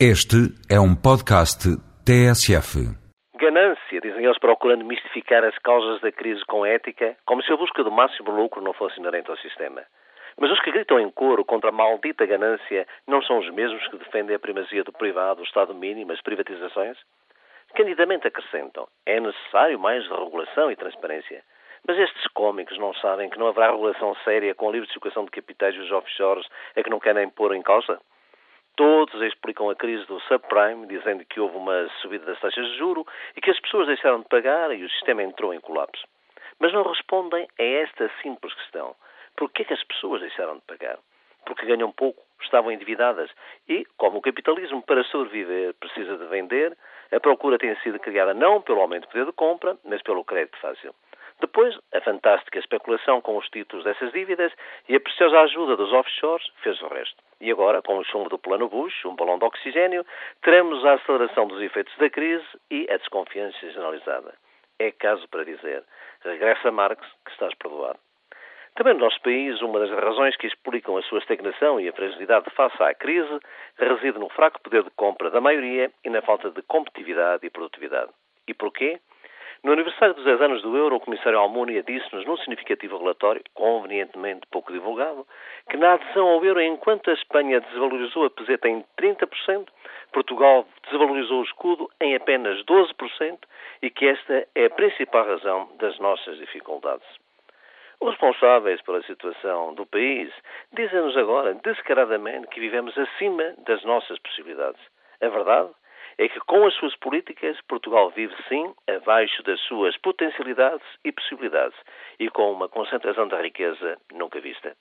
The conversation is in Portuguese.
Este é um podcast TSF. Ganância, dizem eles, procurando mistificar as causas da crise com ética, como se a busca do máximo lucro não fosse inerente ao sistema. Mas os que gritam em coro contra a maldita ganância não são os mesmos que defendem a primazia do privado, o Estado mínimo, as privatizações? Candidamente acrescentam: é necessário mais regulação e transparência. Mas estes cómicos não sabem que não haverá regulação séria com a livre circulação de capitais e os offshores a que não querem pôr em causa? Todos explicam a crise do subprime, dizendo que houve uma subida das taxas de juro e que as pessoas deixaram de pagar e o sistema entrou em colapso. Mas não respondem a esta simples questão. Por que, é que as pessoas deixaram de pagar? Porque ganham pouco, estavam endividadas e, como o capitalismo para sobreviver precisa de vender, a procura tem sido criada não pelo aumento do poder de compra, mas pelo crédito fácil. Depois, a fantástica especulação com os títulos dessas dívidas e a preciosa ajuda dos offshores fez o resto. E agora, com o chumbo do plano Bush, um balão de oxigênio, teremos a aceleração dos efeitos da crise e a desconfiança generalizada. É caso para dizer, regressa Marx, que estás perdoado. Também no nosso país, uma das razões que explicam a sua estagnação e a fragilidade face à crise reside no fraco poder de compra da maioria e na falta de competitividade e produtividade. E porquê? No aniversário dos 10 anos do euro, o comissário Almunia disse-nos, num significativo relatório, convenientemente pouco divulgado, que na adesão ao euro, enquanto a Espanha desvalorizou a peseta em 30%, Portugal desvalorizou o escudo em apenas 12% e que esta é a principal razão das nossas dificuldades. Os responsáveis pela situação do país dizem-nos agora, descaradamente, que vivemos acima das nossas possibilidades. A verdade é que com as suas políticas Portugal vive sim abaixo das suas potencialidades e possibilidades e com uma concentração da riqueza nunca vista.